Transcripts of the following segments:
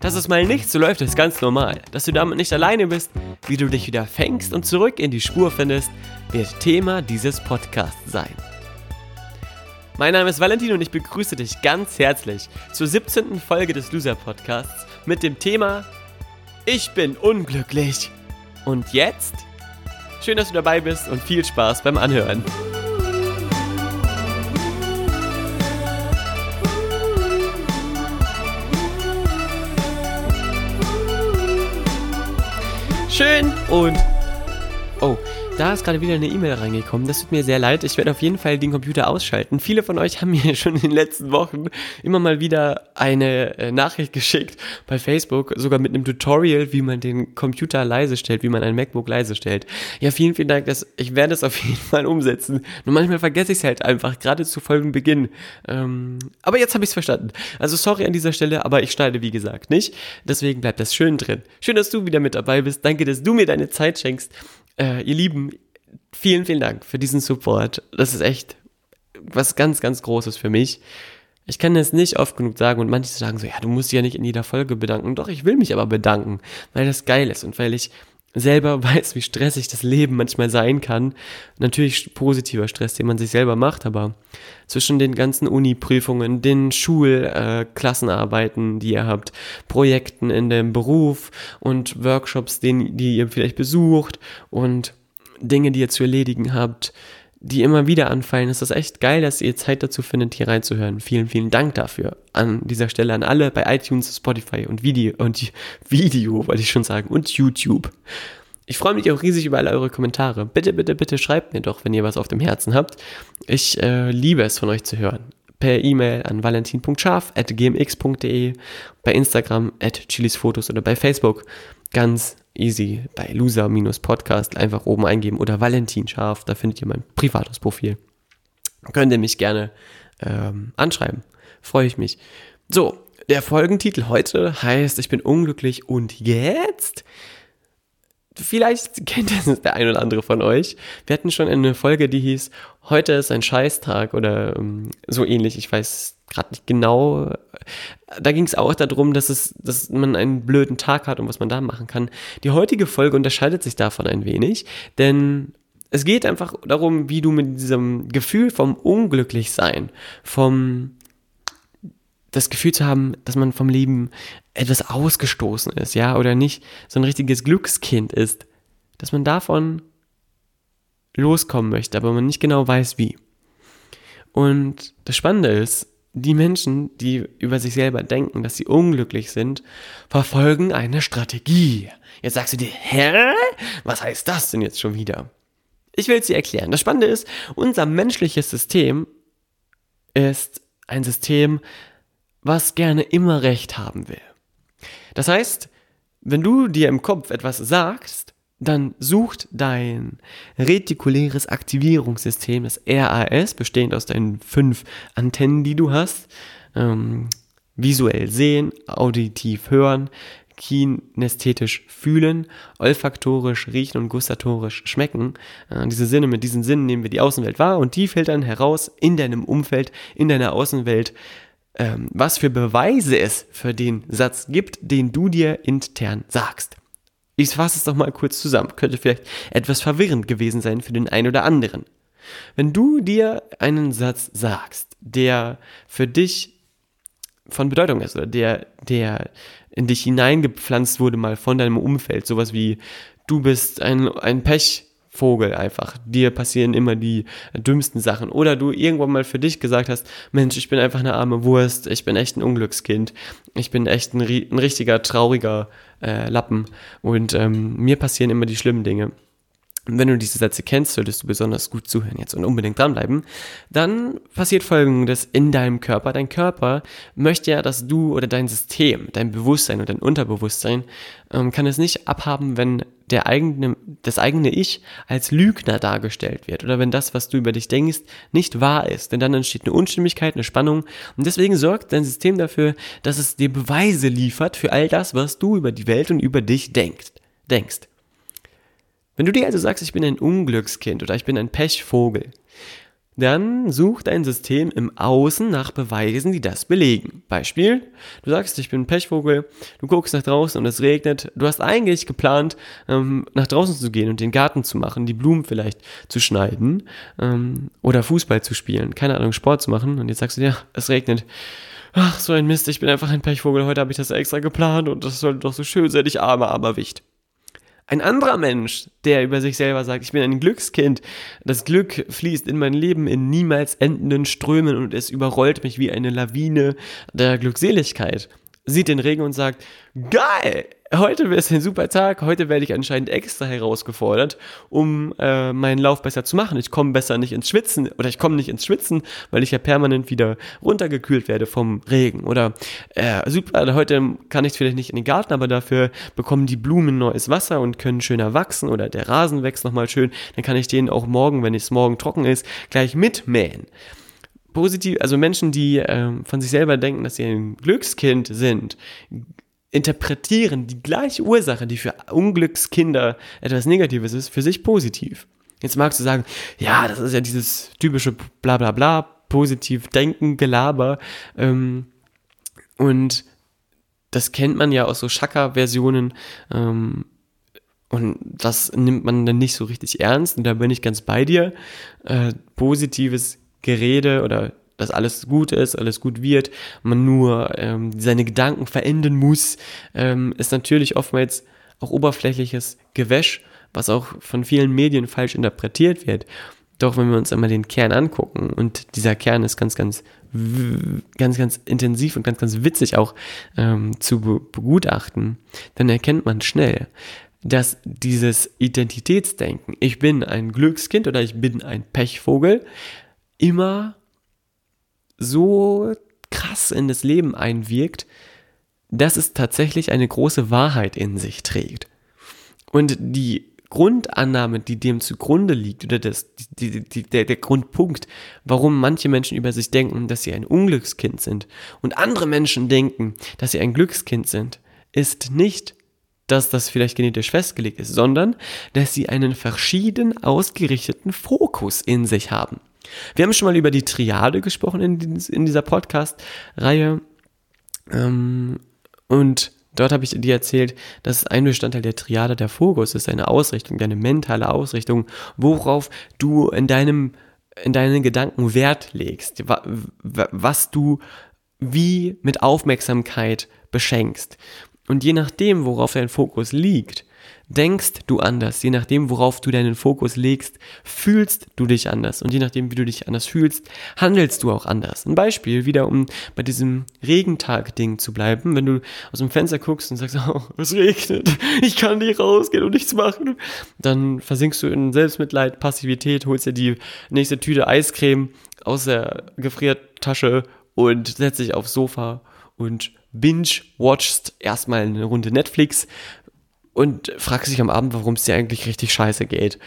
Dass es mal nicht so läuft, ist ganz normal. Dass du damit nicht alleine bist, wie du dich wieder fängst und zurück in die Spur findest, wird Thema dieses Podcasts sein. Mein Name ist Valentin und ich begrüße dich ganz herzlich zur 17. Folge des Loser Podcasts mit dem Thema Ich bin unglücklich. Und jetzt? Schön, dass du dabei bist und viel Spaß beim Anhören. Schön und... Da ist gerade wieder eine E-Mail reingekommen. Das tut mir sehr leid. Ich werde auf jeden Fall den Computer ausschalten. Viele von euch haben mir schon in den letzten Wochen immer mal wieder eine äh, Nachricht geschickt bei Facebook, sogar mit einem Tutorial, wie man den Computer leise stellt, wie man ein MacBook leise stellt. Ja, vielen, vielen Dank. Das, ich werde es auf jeden Fall umsetzen. Nur manchmal vergesse ich es halt einfach, gerade zu Folgenbeginn. Ähm, aber jetzt habe ich es verstanden. Also sorry an dieser Stelle, aber ich schneide wie gesagt nicht. Deswegen bleibt das schön drin. Schön, dass du wieder mit dabei bist. Danke, dass du mir deine Zeit schenkst. Äh, ihr Lieben, vielen, vielen Dank für diesen Support. Das ist echt was ganz, ganz Großes für mich. Ich kann das nicht oft genug sagen und manche sagen so, ja, du musst dich ja nicht in jeder Folge bedanken. Doch, ich will mich aber bedanken, weil das geil ist und weil ich selber weiß, wie stressig das Leben manchmal sein kann. Natürlich positiver Stress, den man sich selber macht, aber zwischen den ganzen Uni-Prüfungen, den Schulklassenarbeiten, äh, die ihr habt, Projekten in dem Beruf und Workshops, den, die ihr vielleicht besucht und Dinge, die ihr zu erledigen habt, die immer wieder anfallen, ist das echt geil, dass ihr Zeit dazu findet, hier reinzuhören. Vielen, vielen Dank dafür. An dieser Stelle an alle bei iTunes, Spotify und Video und Video, wollte ich schon sagen, und YouTube. Ich freue mich auch riesig über alle eure Kommentare. Bitte, bitte, bitte schreibt mir doch, wenn ihr was auf dem Herzen habt. Ich äh, liebe es von euch zu hören. Per E-Mail an valentin.scharf.gmx.de, bei Instagram at chilisfotos oder bei Facebook. Ganz easy bei loser-podcast einfach oben eingeben oder Valentin Scharf, da findet ihr mein privates Profil. Könnt ihr mich gerne ähm, anschreiben. Freue ich mich. So, der Folgentitel heute heißt Ich bin unglücklich und jetzt? Vielleicht kennt es der ein oder andere von euch. Wir hatten schon eine Folge, die hieß Heute ist ein Scheißtag oder ähm, so ähnlich. Ich weiß gerade nicht genau. Da ging es auch darum, dass es, dass man einen blöden Tag hat und was man da machen kann. Die heutige Folge unterscheidet sich davon ein wenig, denn es geht einfach darum, wie du mit diesem Gefühl vom Unglücklichsein, vom das Gefühl zu haben, dass man vom Leben etwas ausgestoßen ist, ja, oder nicht so ein richtiges Glückskind ist, dass man davon loskommen möchte, aber man nicht genau weiß wie. Und das Spannende ist, die Menschen, die über sich selber denken, dass sie unglücklich sind, verfolgen eine Strategie. Jetzt sagst du dir, hä? Was heißt das denn jetzt schon wieder? Ich will es dir erklären. Das Spannende ist, unser menschliches System ist ein System, was gerne immer Recht haben will. Das heißt, wenn du dir im Kopf etwas sagst, dann sucht dein retikuläres Aktivierungssystem, das RAS, bestehend aus deinen fünf Antennen, die du hast, ähm, visuell sehen, auditiv hören, kinästhetisch fühlen, olfaktorisch riechen und gustatorisch schmecken. Äh, diese Sinne, mit diesen Sinnen nehmen wir die Außenwelt wahr und die filtern heraus in deinem Umfeld, in deiner Außenwelt, ähm, was für Beweise es für den Satz gibt, den du dir intern sagst. Ich fasse es doch mal kurz zusammen. Könnte vielleicht etwas verwirrend gewesen sein für den einen oder anderen. Wenn du dir einen Satz sagst, der für dich von Bedeutung ist oder der, der in dich hineingepflanzt wurde mal von deinem Umfeld, sowas wie du bist ein, ein Pechvogel einfach, dir passieren immer die dümmsten Sachen oder du irgendwann mal für dich gesagt hast, Mensch, ich bin einfach eine arme Wurst, ich bin echt ein Unglückskind, ich bin echt ein, ein richtiger trauriger äh, Lappen und ähm, mir passieren immer die schlimmen Dinge. Und wenn du diese Sätze kennst, solltest du besonders gut zuhören jetzt und unbedingt dranbleiben. Dann passiert folgendes in deinem Körper. Dein Körper möchte ja, dass du oder dein System, dein Bewusstsein und dein Unterbewusstsein ähm, kann es nicht abhaben, wenn der eigene, das eigene Ich als Lügner dargestellt wird oder wenn das, was du über dich denkst, nicht wahr ist. Denn dann entsteht eine Unstimmigkeit, eine Spannung und deswegen sorgt dein System dafür, dass es dir Beweise liefert für all das, was du über die Welt und über dich denkst. denkst. Wenn du dir also sagst, ich bin ein Unglückskind oder ich bin ein Pechvogel, dann sucht dein System im Außen nach Beweisen, die das belegen. Beispiel, du sagst, ich bin ein Pechvogel, du guckst nach draußen und es regnet. Du hast eigentlich geplant, ähm, nach draußen zu gehen und den Garten zu machen, die Blumen vielleicht zu schneiden ähm, oder Fußball zu spielen, keine Ahnung, Sport zu machen. Und jetzt sagst du dir, ja, es regnet. Ach, so ein Mist, ich bin einfach ein Pechvogel, heute habe ich das extra geplant und das sollte doch so schön sein, ich armer, armer Wicht. Ein anderer Mensch, der über sich selber sagt, ich bin ein Glückskind, das Glück fließt in mein Leben in niemals endenden Strömen und es überrollt mich wie eine Lawine der Glückseligkeit, sieht den Regen und sagt, geil, heute es ein super Tag, heute werde ich anscheinend extra herausgefordert, um äh, meinen Lauf besser zu machen. Ich komme besser nicht ins Schwitzen oder ich komme nicht ins Schwitzen, weil ich ja permanent wieder runtergekühlt werde vom Regen. Oder äh, super, heute kann ich vielleicht nicht in den Garten, aber dafür bekommen die Blumen neues Wasser und können schöner wachsen oder der Rasen wächst nochmal schön. Dann kann ich den auch morgen, wenn es morgen trocken ist, gleich mitmähen positiv, also Menschen, die ähm, von sich selber denken, dass sie ein Glückskind sind, interpretieren die gleiche Ursache, die für Unglückskinder etwas Negatives ist, für sich positiv. Jetzt magst du sagen, ja, das ist ja dieses typische bla bla bla, positiv denken, Gelaber. Ähm, und das kennt man ja aus so Shaka-Versionen. Ähm, und das nimmt man dann nicht so richtig ernst. Und da bin ich ganz bei dir. Äh, positives Gerede oder dass alles gut ist, alles gut wird, man nur ähm, seine Gedanken verändern muss, ähm, ist natürlich oftmals auch oberflächliches Gewäsch, was auch von vielen Medien falsch interpretiert wird. Doch wenn wir uns einmal den Kern angucken und dieser Kern ist ganz, ganz, ganz, ganz intensiv und ganz, ganz witzig auch ähm, zu be begutachten, dann erkennt man schnell, dass dieses Identitätsdenken, ich bin ein Glückskind oder ich bin ein Pechvogel, immer so krass in das Leben einwirkt, dass es tatsächlich eine große Wahrheit in sich trägt. Und die Grundannahme, die dem zugrunde liegt, oder das, die, die, der, der Grundpunkt, warum manche Menschen über sich denken, dass sie ein Unglückskind sind und andere Menschen denken, dass sie ein Glückskind sind, ist nicht, dass das vielleicht genetisch festgelegt ist, sondern dass sie einen verschieden ausgerichteten Fokus in sich haben. Wir haben schon mal über die Triade gesprochen in, in dieser Podcast-Reihe. Ähm, und dort habe ich dir erzählt, dass ein Bestandteil der Triade der Fokus ist, eine Ausrichtung, deine mentale Ausrichtung, worauf du in deinem in deinen Gedanken Wert legst, was du wie mit Aufmerksamkeit beschenkst. Und je nachdem, worauf dein Fokus liegt, denkst du anders. Je nachdem, worauf du deinen Fokus legst, fühlst du dich anders. Und je nachdem, wie du dich anders fühlst, handelst du auch anders. Ein Beispiel, wieder um bei diesem Regentag-Ding zu bleiben. Wenn du aus dem Fenster guckst und sagst, oh, es regnet, ich kann nicht rausgehen und nichts machen, dann versinkst du in Selbstmitleid, Passivität, holst dir die nächste Tüte Eiscreme aus der Gefriertasche und setzt dich aufs Sofa und binge-watchst erstmal eine Runde Netflix, und fragst dich am Abend, warum es dir eigentlich richtig scheiße geht.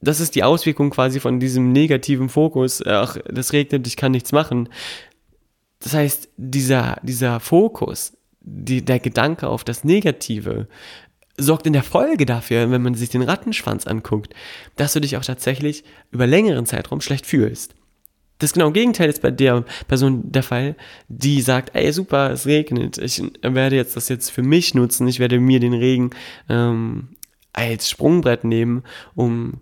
Das ist die Auswirkung quasi von diesem negativen Fokus. Ach, das regnet, ich kann nichts machen. Das heißt, dieser, dieser Fokus, die, der Gedanke auf das Negative, sorgt in der Folge dafür, wenn man sich den Rattenschwanz anguckt, dass du dich auch tatsächlich über längeren Zeitraum schlecht fühlst. Das genau Gegenteil ist bei der Person der Fall, die sagt, ey super, es regnet, ich werde jetzt das jetzt für mich nutzen, ich werde mir den Regen ähm, als Sprungbrett nehmen, um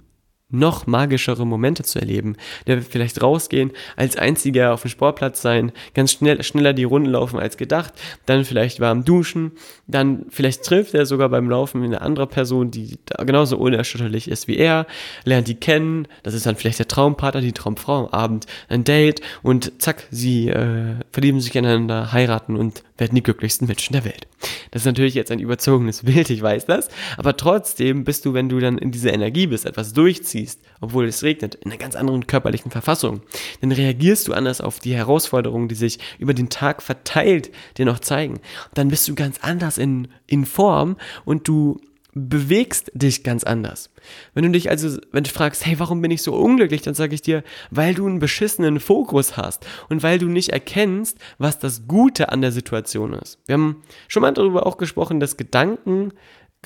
noch magischere Momente zu erleben. Der wird vielleicht rausgehen, als einziger auf dem Sportplatz sein, ganz schnell, schneller die Runden laufen als gedacht, dann vielleicht warm duschen, dann vielleicht trifft er sogar beim Laufen eine andere Person, die genauso unerschütterlich ist wie er, lernt die kennen, das ist dann vielleicht der Traumpartner, die Traumfrau am Abend, ein Date und zack, sie äh, verlieben sich ineinander, heiraten und werden die glücklichsten Menschen der Welt. Das ist natürlich jetzt ein überzogenes Bild, ich weiß das, aber trotzdem bist du, wenn du dann in dieser Energie bist, etwas durchziehst, obwohl es regnet, in einer ganz anderen körperlichen Verfassung, dann reagierst du anders auf die Herausforderungen, die sich über den Tag verteilt dir noch zeigen. Dann bist du ganz anders in, in Form und du bewegst dich ganz anders. Wenn du dich also, wenn du fragst, hey, warum bin ich so unglücklich, dann sage ich dir, weil du einen beschissenen Fokus hast und weil du nicht erkennst, was das Gute an der Situation ist. Wir haben schon mal darüber auch gesprochen, dass Gedanken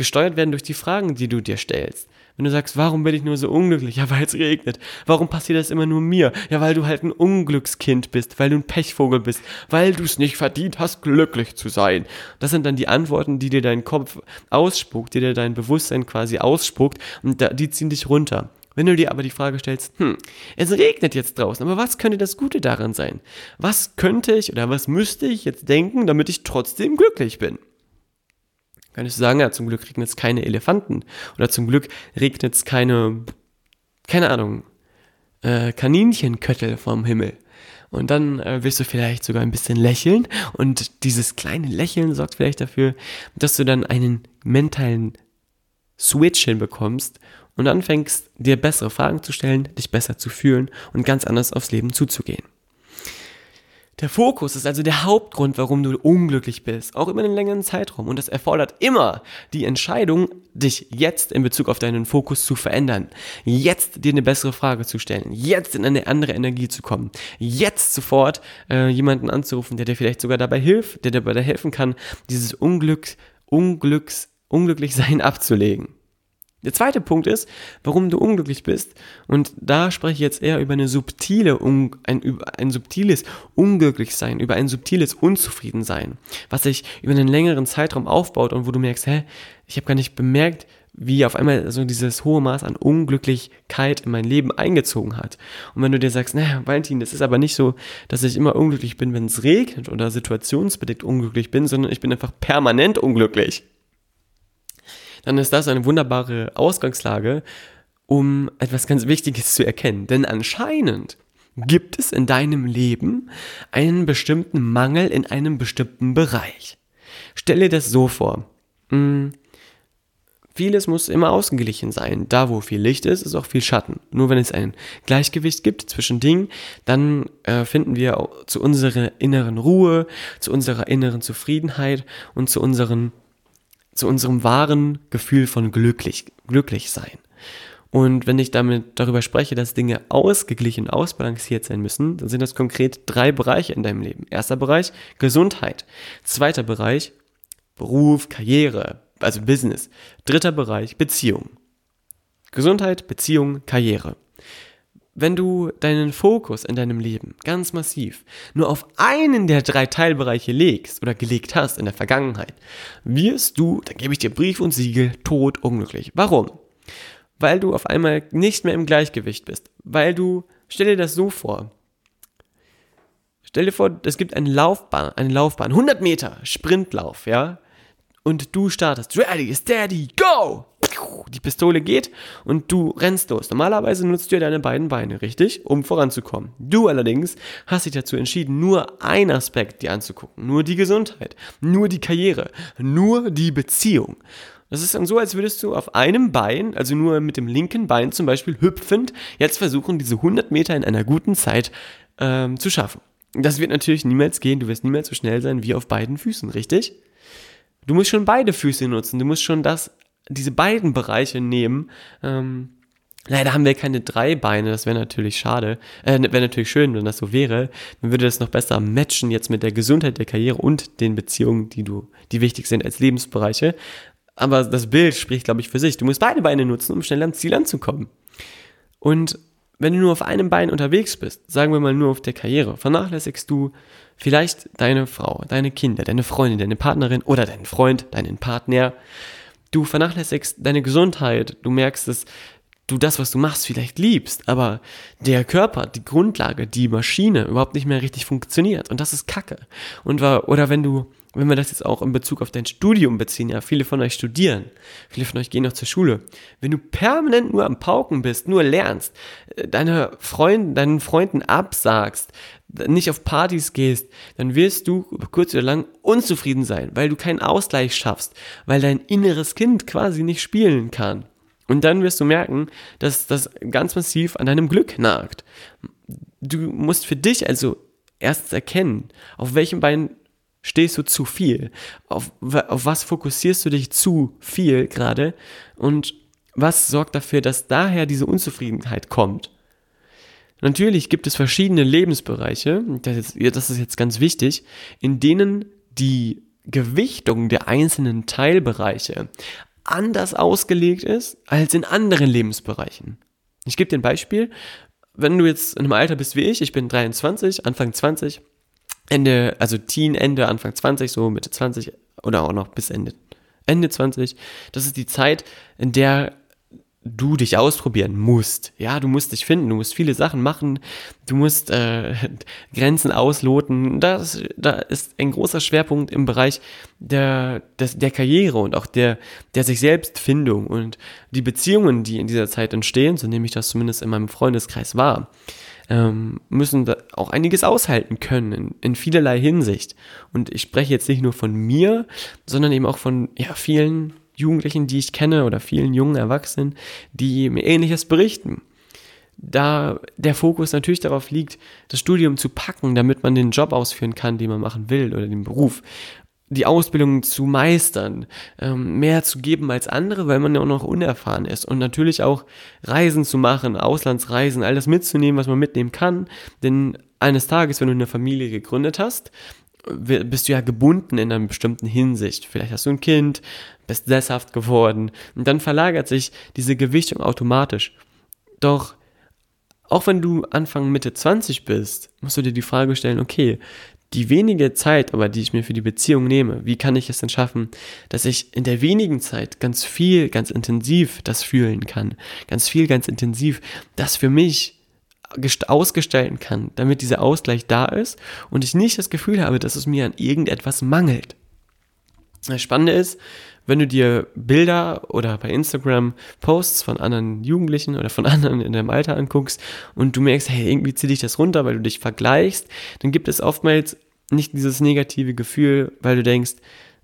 gesteuert werden durch die Fragen, die du dir stellst. Wenn du sagst, warum bin ich nur so unglücklich? Ja, weil es regnet. Warum passiert das immer nur mir? Ja, weil du halt ein Unglückskind bist, weil du ein Pechvogel bist, weil du es nicht verdient hast, glücklich zu sein. Das sind dann die Antworten, die dir dein Kopf ausspuckt, die dir dein Bewusstsein quasi ausspuckt und die ziehen dich runter. Wenn du dir aber die Frage stellst, hm, es regnet jetzt draußen, aber was könnte das Gute daran sein? Was könnte ich oder was müsste ich jetzt denken, damit ich trotzdem glücklich bin? Könntest du sagen, ja, zum Glück regnet es keine Elefanten. Oder zum Glück regnet es keine, keine Ahnung, äh, Kaninchenköttel vom Himmel. Und dann äh, wirst du vielleicht sogar ein bisschen lächeln. Und dieses kleine Lächeln sorgt vielleicht dafür, dass du dann einen mentalen Switch hinbekommst und anfängst, dir bessere Fragen zu stellen, dich besser zu fühlen und ganz anders aufs Leben zuzugehen. Der Fokus ist also der Hauptgrund, warum du unglücklich bist, auch über einen längeren Zeitraum. Und das erfordert immer die Entscheidung, dich jetzt in Bezug auf deinen Fokus zu verändern. Jetzt dir eine bessere Frage zu stellen. Jetzt in eine andere Energie zu kommen. Jetzt sofort äh, jemanden anzurufen, der dir vielleicht sogar dabei hilft, der dir dabei helfen kann, dieses Unglück, Unglücks, Unglücklichsein abzulegen. Der zweite Punkt ist, warum du unglücklich bist. Und da spreche ich jetzt eher über eine subtile, ein, über ein subtiles Unglücklichsein, über ein subtiles Unzufriedensein, was sich über einen längeren Zeitraum aufbaut und wo du merkst, hä, ich habe gar nicht bemerkt, wie auf einmal so dieses hohe Maß an Unglücklichkeit in mein Leben eingezogen hat. Und wenn du dir sagst, naja, Valentin, das ist aber nicht so, dass ich immer unglücklich bin, wenn es regnet oder situationsbedingt unglücklich bin, sondern ich bin einfach permanent unglücklich dann ist das eine wunderbare Ausgangslage, um etwas ganz Wichtiges zu erkennen. Denn anscheinend gibt es in deinem Leben einen bestimmten Mangel in einem bestimmten Bereich. Stell dir das so vor. Hm, vieles muss immer ausgeglichen sein. Da, wo viel Licht ist, ist auch viel Schatten. Nur wenn es ein Gleichgewicht gibt zwischen Dingen, dann äh, finden wir zu unserer inneren Ruhe, zu unserer inneren Zufriedenheit und zu unseren zu unserem wahren Gefühl von glücklich, glücklich sein. Und wenn ich damit darüber spreche, dass Dinge ausgeglichen, ausbalanciert sein müssen, dann sind das konkret drei Bereiche in deinem Leben. Erster Bereich Gesundheit. Zweiter Bereich Beruf, Karriere, also Business. Dritter Bereich Beziehung. Gesundheit, Beziehung, Karriere wenn du deinen Fokus in deinem Leben ganz massiv nur auf einen der drei Teilbereiche legst oder gelegt hast in der Vergangenheit, wirst du, dann gebe ich dir Brief und Siegel, tot unglücklich. Warum? Weil du auf einmal nicht mehr im Gleichgewicht bist. Weil du, stell dir das so vor. Stell dir vor, es gibt eine Laufbahn, eine Laufbahn, 100 Meter Sprintlauf, ja? Und du startest, ready, steady, go! Die Pistole geht und du rennst los. Normalerweise nutzt du ja deine beiden Beine, richtig? Um voranzukommen. Du allerdings hast dich dazu entschieden, nur einen Aspekt dir anzugucken. Nur die Gesundheit, nur die Karriere, nur die Beziehung. Das ist dann so, als würdest du auf einem Bein, also nur mit dem linken Bein zum Beispiel hüpfend, jetzt versuchen, diese 100 Meter in einer guten Zeit ähm, zu schaffen. Das wird natürlich niemals gehen, du wirst niemals so schnell sein wie auf beiden Füßen, richtig? Du musst schon beide Füße nutzen, du musst schon das diese beiden Bereiche nehmen. Ähm, leider haben wir keine drei Beine, das wäre natürlich schade. Äh, wäre natürlich schön, wenn das so wäre. Dann würde das noch besser matchen jetzt mit der Gesundheit der Karriere und den Beziehungen, die du, die wichtig sind als Lebensbereiche. Aber das Bild spricht, glaube ich, für sich. Du musst beide Beine nutzen, um schnell ans Ziel anzukommen. Und wenn du nur auf einem Bein unterwegs bist, sagen wir mal nur auf der Karriere, vernachlässigst du vielleicht deine Frau, deine Kinder, deine Freundin, deine Partnerin oder deinen Freund, deinen Partner, Du vernachlässigst deine Gesundheit. Du merkst es, du das, was du machst, vielleicht liebst, aber der Körper, die Grundlage, die Maschine überhaupt nicht mehr richtig funktioniert. Und das ist Kacke. Und oder wenn du, wenn wir das jetzt auch in Bezug auf dein Studium beziehen, ja, viele von euch studieren, viele von euch gehen noch zur Schule. Wenn du permanent nur am Pauken bist, nur lernst, äh, deine Freunde, deinen Freunden absagst, nicht auf Partys gehst, dann wirst du kurz oder lang unzufrieden sein, weil du keinen Ausgleich schaffst, weil dein inneres Kind quasi nicht spielen kann. Und dann wirst du merken, dass das ganz massiv an deinem Glück nagt. Du musst für dich also erstens erkennen, auf welchem Bein stehst du zu viel, auf, auf was fokussierst du dich zu viel gerade und was sorgt dafür, dass daher diese Unzufriedenheit kommt. Natürlich gibt es verschiedene Lebensbereiche, das ist, das ist jetzt ganz wichtig, in denen die Gewichtung der einzelnen Teilbereiche anders ausgelegt ist als in anderen Lebensbereichen. Ich gebe dir ein Beispiel. Wenn du jetzt in einem Alter bist wie ich, ich bin 23, Anfang 20, Ende, also Teen, Ende, Anfang 20, so Mitte 20 oder auch noch bis Ende, Ende 20, das ist die Zeit, in der du dich ausprobieren musst. Ja, du musst dich finden, du musst viele Sachen machen, du musst äh, Grenzen ausloten. Das, da ist ein großer Schwerpunkt im Bereich der, des, der Karriere und auch der, der sich Selbstfindung und die Beziehungen, die in dieser Zeit entstehen, so nehme ich das zumindest in meinem Freundeskreis wahr, ähm, müssen auch einiges aushalten können in, in vielerlei Hinsicht. Und ich spreche jetzt nicht nur von mir, sondern eben auch von ja, vielen Jugendlichen, die ich kenne oder vielen jungen Erwachsenen, die mir ähnliches berichten. Da der Fokus natürlich darauf liegt, das Studium zu packen, damit man den Job ausführen kann, den man machen will oder den Beruf die Ausbildung zu meistern, ähm, mehr zu geben als andere, weil man ja auch noch unerfahren ist und natürlich auch Reisen zu machen, Auslandsreisen, all das mitzunehmen, was man mitnehmen kann, denn eines Tages, wenn du eine Familie gegründet hast, bist du ja gebunden in einer bestimmten Hinsicht. Vielleicht hast du ein Kind, bist sesshaft geworden und dann verlagert sich diese Gewichtung automatisch. Doch auch wenn du Anfang Mitte 20 bist, musst du dir die Frage stellen, okay, die wenige Zeit, aber die ich mir für die Beziehung nehme, wie kann ich es denn schaffen, dass ich in der wenigen Zeit ganz viel, ganz intensiv das fühlen kann, ganz viel, ganz intensiv das für mich ausgestalten kann, damit dieser Ausgleich da ist und ich nicht das Gefühl habe, dass es mir an irgendetwas mangelt. Das Spannende ist, wenn du dir Bilder oder bei Instagram Posts von anderen Jugendlichen oder von anderen in deinem Alter anguckst und du merkst, hey, irgendwie zieh dich das runter, weil du dich vergleichst, dann gibt es oftmals nicht dieses negative Gefühl, weil du denkst,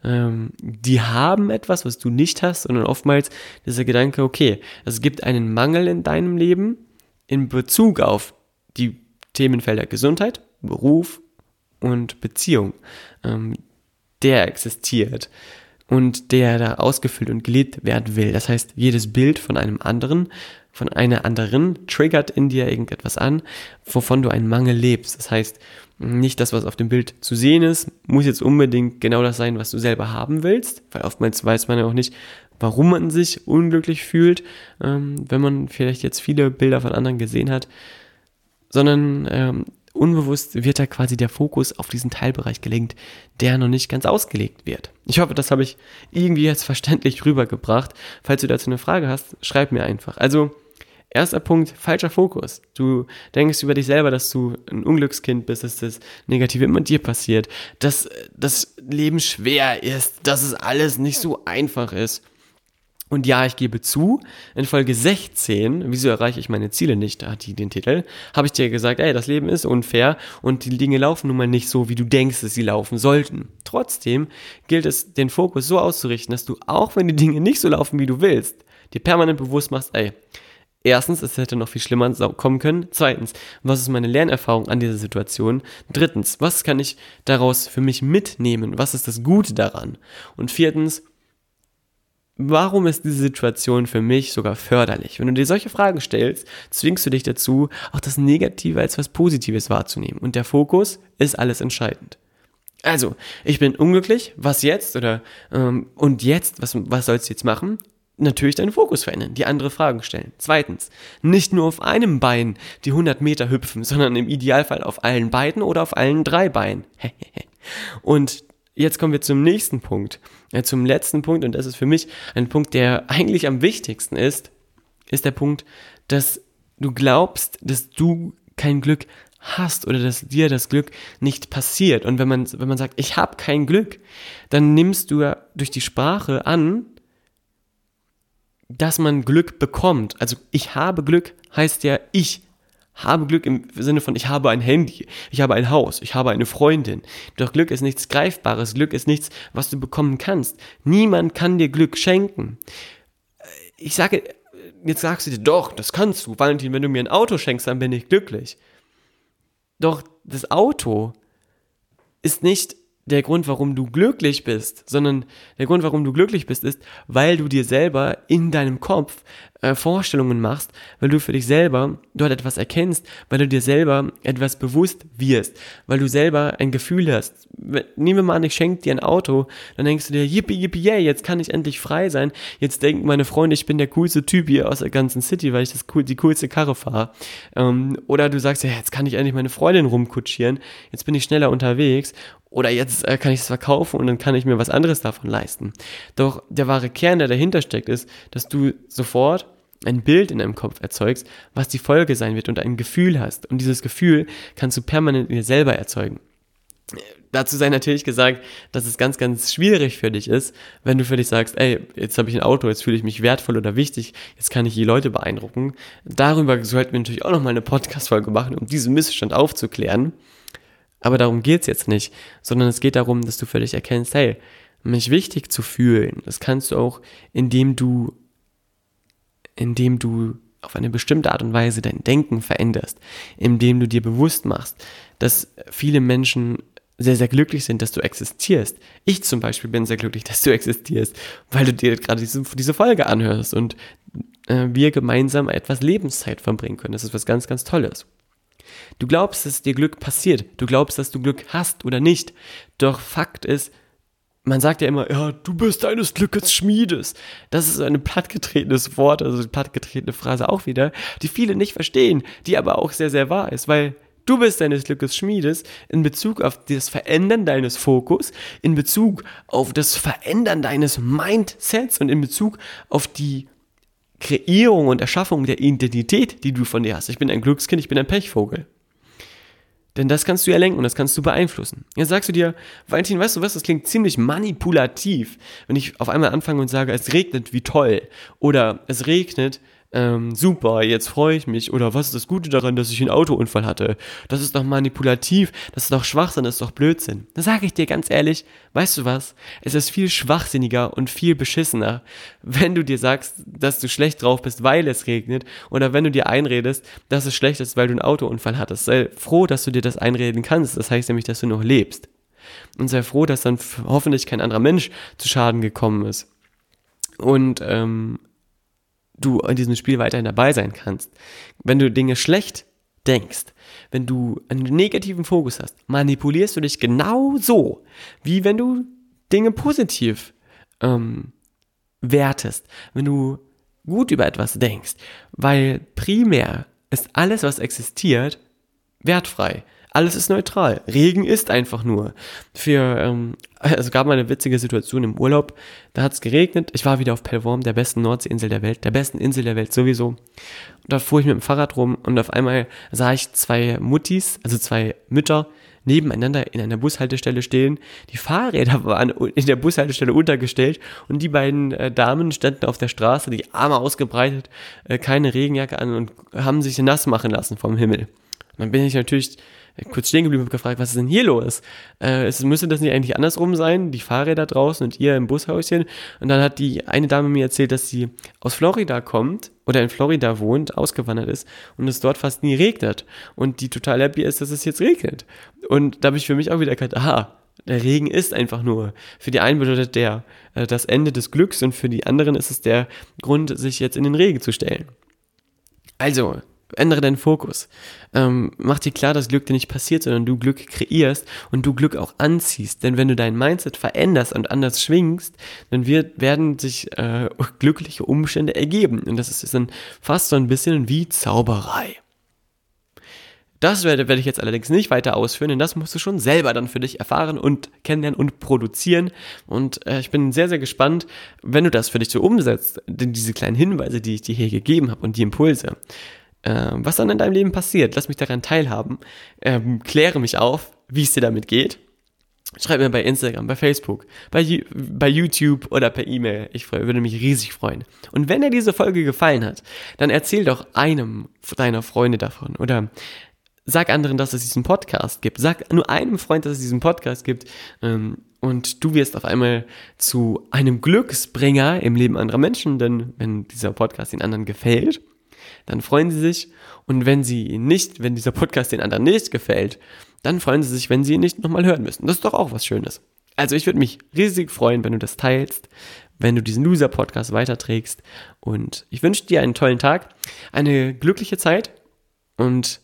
ähm, die haben etwas, was du nicht hast, sondern oftmals dieser Gedanke, okay, es gibt einen Mangel in deinem Leben in Bezug auf die Themenfelder Gesundheit, Beruf und Beziehung, ähm, der existiert und der da ausgefüllt und gelebt werden will. Das heißt, jedes Bild von einem anderen, von einer anderen triggert in dir irgendetwas an, wovon du einen Mangel lebst. Das heißt, nicht das, was auf dem Bild zu sehen ist, muss jetzt unbedingt genau das sein, was du selber haben willst, weil oftmals weiß man ja auch nicht, warum man sich unglücklich fühlt, ähm, wenn man vielleicht jetzt viele Bilder von anderen gesehen hat, sondern ähm, unbewusst wird da quasi der Fokus auf diesen Teilbereich gelenkt, der noch nicht ganz ausgelegt wird. Ich hoffe, das habe ich irgendwie jetzt verständlich rübergebracht. Falls du dazu eine Frage hast, schreib mir einfach. Also, erster Punkt, falscher Fokus. Du denkst über dich selber, dass du ein Unglückskind bist, dass das Negative immer dir passiert, dass das Leben schwer ist, dass es alles nicht so einfach ist. Und ja, ich gebe zu, in Folge 16, wieso erreiche ich meine Ziele nicht, hat die den Titel, habe ich dir gesagt, ey, das Leben ist unfair und die Dinge laufen nun mal nicht so, wie du denkst, dass sie laufen sollten. Trotzdem gilt es, den Fokus so auszurichten, dass du, auch wenn die Dinge nicht so laufen, wie du willst, dir permanent bewusst machst, ey, erstens, es hätte noch viel schlimmer kommen können. Zweitens, was ist meine Lernerfahrung an dieser Situation? Drittens, was kann ich daraus für mich mitnehmen? Was ist das Gute daran? Und viertens, Warum ist diese Situation für mich sogar förderlich? Wenn du dir solche Fragen stellst, zwingst du dich dazu, auch das Negative als was Positives wahrzunehmen. Und der Fokus ist alles entscheidend. Also, ich bin unglücklich, was jetzt? Oder ähm, und jetzt, was, was sollst du jetzt machen? Natürlich deinen Fokus verändern, die andere Fragen stellen. Zweitens, nicht nur auf einem Bein die 100 Meter hüpfen, sondern im Idealfall auf allen beiden oder auf allen drei Beinen. und jetzt kommen wir zum nächsten Punkt, äh, zum letzten Punkt und das ist für mich ein Punkt, der eigentlich am wichtigsten ist. ist der Punkt, dass du glaubst, dass du kein Glück hast oder dass dir das Glück nicht passiert. Und wenn man, wenn man sagt, ich habe kein Glück, dann nimmst du ja durch die Sprache an, dass man Glück bekommt. Also ich habe Glück heißt ja, ich habe Glück im Sinne von, ich habe ein Handy, ich habe ein Haus, ich habe eine Freundin. Doch Glück ist nichts Greifbares, Glück ist nichts, was du bekommen kannst. Niemand kann dir Glück schenken. Ich sage, jetzt sagst du dir, doch, das kannst du, Valentin, wenn du mir ein Auto schenkst, dann bin ich glücklich. Doch das Auto ist nicht der Grund, warum du glücklich bist, sondern der Grund, warum du glücklich bist, ist, weil du dir selber in deinem Kopf äh, Vorstellungen machst, weil du für dich selber dort etwas erkennst, weil du dir selber etwas bewusst wirst, weil du selber ein Gefühl hast. Nehmen wir mal an, ich schenke dir ein Auto, dann denkst du dir, yippie, yippie, yay, jetzt kann ich endlich frei sein. Jetzt denken meine Freunde, ich bin der coolste Typ hier aus der ganzen City, weil ich das cool, die coolste Karre fahre. Ähm, oder du sagst, ja, jetzt kann ich endlich meine Freundin rumkutschieren, jetzt bin ich schneller unterwegs oder jetzt äh, kann ich es verkaufen und dann kann ich mir was anderes davon leisten. Doch der wahre Kern, der dahinter steckt, ist, dass du sofort ein Bild in deinem Kopf erzeugst, was die Folge sein wird und ein Gefühl hast. Und dieses Gefühl kannst du permanent in dir selber erzeugen. Dazu sei natürlich gesagt, dass es ganz, ganz schwierig für dich ist, wenn du für dich sagst, ey, jetzt habe ich ein Auto, jetzt fühle ich mich wertvoll oder wichtig, jetzt kann ich die Leute beeindrucken. Darüber sollten wir natürlich auch nochmal eine Podcast-Folge machen, um diesen Missstand aufzuklären. Aber darum geht's jetzt nicht, sondern es geht darum, dass du für dich erkennst, hey, mich wichtig zu fühlen, das kannst du auch, indem du indem du auf eine bestimmte Art und Weise dein Denken veränderst, indem du dir bewusst machst, dass viele Menschen sehr, sehr glücklich sind, dass du existierst. Ich zum Beispiel bin sehr glücklich, dass du existierst, weil du dir gerade diese, diese Folge anhörst und äh, wir gemeinsam etwas Lebenszeit verbringen können. Das ist was ganz, ganz Tolles. Du glaubst, dass dir Glück passiert. Du glaubst, dass du Glück hast oder nicht. Doch Fakt ist, man sagt ja immer, ja, du bist deines Glückes Schmiedes. Das ist ein plattgetretenes Wort, also eine plattgetretene Phrase auch wieder, die viele nicht verstehen, die aber auch sehr, sehr wahr ist, weil du bist deines Glückes Schmiedes in Bezug auf das Verändern deines Fokus, in Bezug auf das Verändern deines Mindsets und in Bezug auf die Kreierung und Erschaffung der Identität, die du von dir hast. Ich bin ein Glückskind, ich bin ein Pechvogel. Denn das kannst du ja lenken und das kannst du beeinflussen. Jetzt sagst du dir, Valentin, weißt du was, das klingt ziemlich manipulativ, wenn ich auf einmal anfange und sage, es regnet, wie toll. Oder es regnet, ähm, super, jetzt freue ich mich. Oder was ist das Gute daran, dass ich einen Autounfall hatte? Das ist doch manipulativ, das ist doch Schwachsinn, das ist doch Blödsinn. Da sage ich dir ganz ehrlich, weißt du was? Es ist viel schwachsinniger und viel beschissener, wenn du dir sagst, dass du schlecht drauf bist, weil es regnet. Oder wenn du dir einredest, dass es schlecht ist, weil du einen Autounfall hattest. Sei froh, dass du dir das einreden kannst. Das heißt nämlich, dass du noch lebst. Und sei froh, dass dann hoffentlich kein anderer Mensch zu Schaden gekommen ist. Und ähm, du in diesem Spiel weiterhin dabei sein kannst. Wenn du Dinge schlecht denkst, wenn du einen negativen Fokus hast, manipulierst du dich genau so, wie wenn du Dinge positiv ähm, wertest, wenn du gut über etwas denkst, weil primär ist alles, was existiert, wertfrei. Alles ist neutral. Regen ist einfach nur. Für, ähm, also gab mal eine witzige Situation im Urlaub. Da hat es geregnet. Ich war wieder auf Pellworm, der besten Nordseeinsel der Welt, der besten Insel der Welt sowieso. Und da fuhr ich mit dem Fahrrad rum und auf einmal sah ich zwei Muttis, also zwei Mütter, nebeneinander in einer Bushaltestelle stehen. Die Fahrräder waren in der Bushaltestelle untergestellt und die beiden äh, Damen standen auf der Straße, die Arme ausgebreitet, äh, keine Regenjacke an und haben sich nass machen lassen vom Himmel. Und dann bin ich natürlich kurz stehen geblieben und gefragt, was ist denn hier los? Äh, es müsste das nicht eigentlich andersrum sein, die Fahrräder draußen und ihr im Bushäuschen. Und dann hat die eine Dame mir erzählt, dass sie aus Florida kommt oder in Florida wohnt, ausgewandert ist und es dort fast nie regnet. Und die total happy ist, dass es jetzt regnet. Und da habe ich für mich auch wieder erkannt, aha, der Regen ist einfach nur. Für die einen bedeutet der äh, das Ende des Glücks und für die anderen ist es der Grund, sich jetzt in den Regen zu stellen. Also, ändere deinen Fokus. Ähm, mach dir klar, dass Glück dir nicht passiert, sondern du Glück kreierst und du Glück auch anziehst. Denn wenn du dein Mindset veränderst und anders schwingst, dann wird, werden sich äh, glückliche Umstände ergeben. Und das ist dann fast so ein bisschen wie Zauberei. Das werde, werde ich jetzt allerdings nicht weiter ausführen, denn das musst du schon selber dann für dich erfahren und kennenlernen und produzieren. Und äh, ich bin sehr, sehr gespannt, wenn du das für dich so umsetzt, denn diese kleinen Hinweise, die ich dir hier gegeben habe und die Impulse, äh, was dann in deinem Leben passiert, lass mich daran teilhaben, ähm, kläre mich auf, wie es dir damit geht. Schreib mir bei Instagram, bei Facebook, bei, bei YouTube oder per E-Mail. Ich freu, würde mich riesig freuen. Und wenn dir diese Folge gefallen hat, dann erzähl doch einem deiner Freunde davon oder sag anderen, dass es diesen Podcast gibt. Sag nur einem Freund, dass es diesen Podcast gibt. Ähm, und du wirst auf einmal zu einem Glücksbringer im Leben anderer Menschen, denn wenn dieser Podcast den anderen gefällt, dann freuen sie sich. Und wenn sie nicht, wenn dieser Podcast den anderen nicht gefällt, dann freuen sie sich, wenn sie ihn nicht nochmal hören müssen. Das ist doch auch was Schönes. Also ich würde mich riesig freuen, wenn du das teilst, wenn du diesen Loser-Podcast weiterträgst. Und ich wünsche dir einen tollen Tag, eine glückliche Zeit und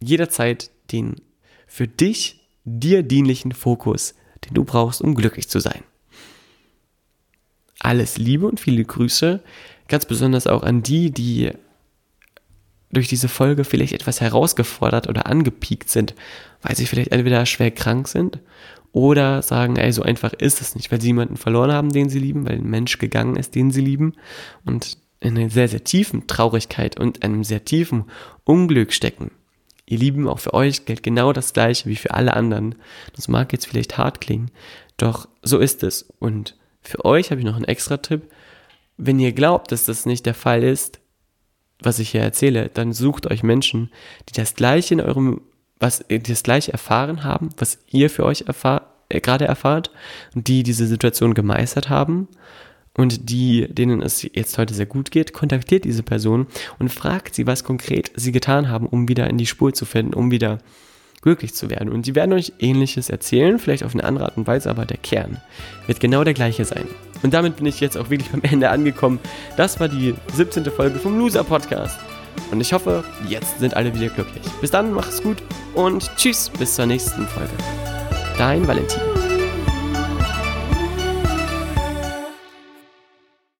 jederzeit den für dich dir dienlichen Fokus, den du brauchst, um glücklich zu sein. Alles Liebe und viele Grüße, ganz besonders auch an die, die durch diese Folge vielleicht etwas herausgefordert oder angepiekt sind, weil sie vielleicht entweder schwer krank sind oder sagen, ey, so einfach ist es nicht, weil sie jemanden verloren haben, den sie lieben, weil ein Mensch gegangen ist, den sie lieben und in einer sehr, sehr tiefen Traurigkeit und einem sehr tiefen Unglück stecken. Ihr Lieben, auch für euch gilt genau das Gleiche wie für alle anderen. Das mag jetzt vielleicht hart klingen, doch so ist es. Und für euch habe ich noch einen extra Tipp. Wenn ihr glaubt, dass das nicht der Fall ist, was ich hier erzähle, dann sucht euch Menschen, die das Gleiche in eurem, was, die das Gleiche erfahren haben, was ihr für euch erfahr, äh, gerade erfahrt, die diese Situation gemeistert haben und die, denen es jetzt heute sehr gut geht, kontaktiert diese Person und fragt sie, was konkret sie getan haben, um wieder in die Spur zu finden, um wieder glücklich zu werden. Und die werden euch ähnliches erzählen, vielleicht auf eine andere Art und Weise, aber der Kern wird genau der gleiche sein. Und damit bin ich jetzt auch wirklich beim Ende angekommen. Das war die 17. Folge vom Loser Podcast. Und ich hoffe, jetzt sind alle wieder glücklich. Bis dann, macht's gut und tschüss, bis zur nächsten Folge. Dein Valentin.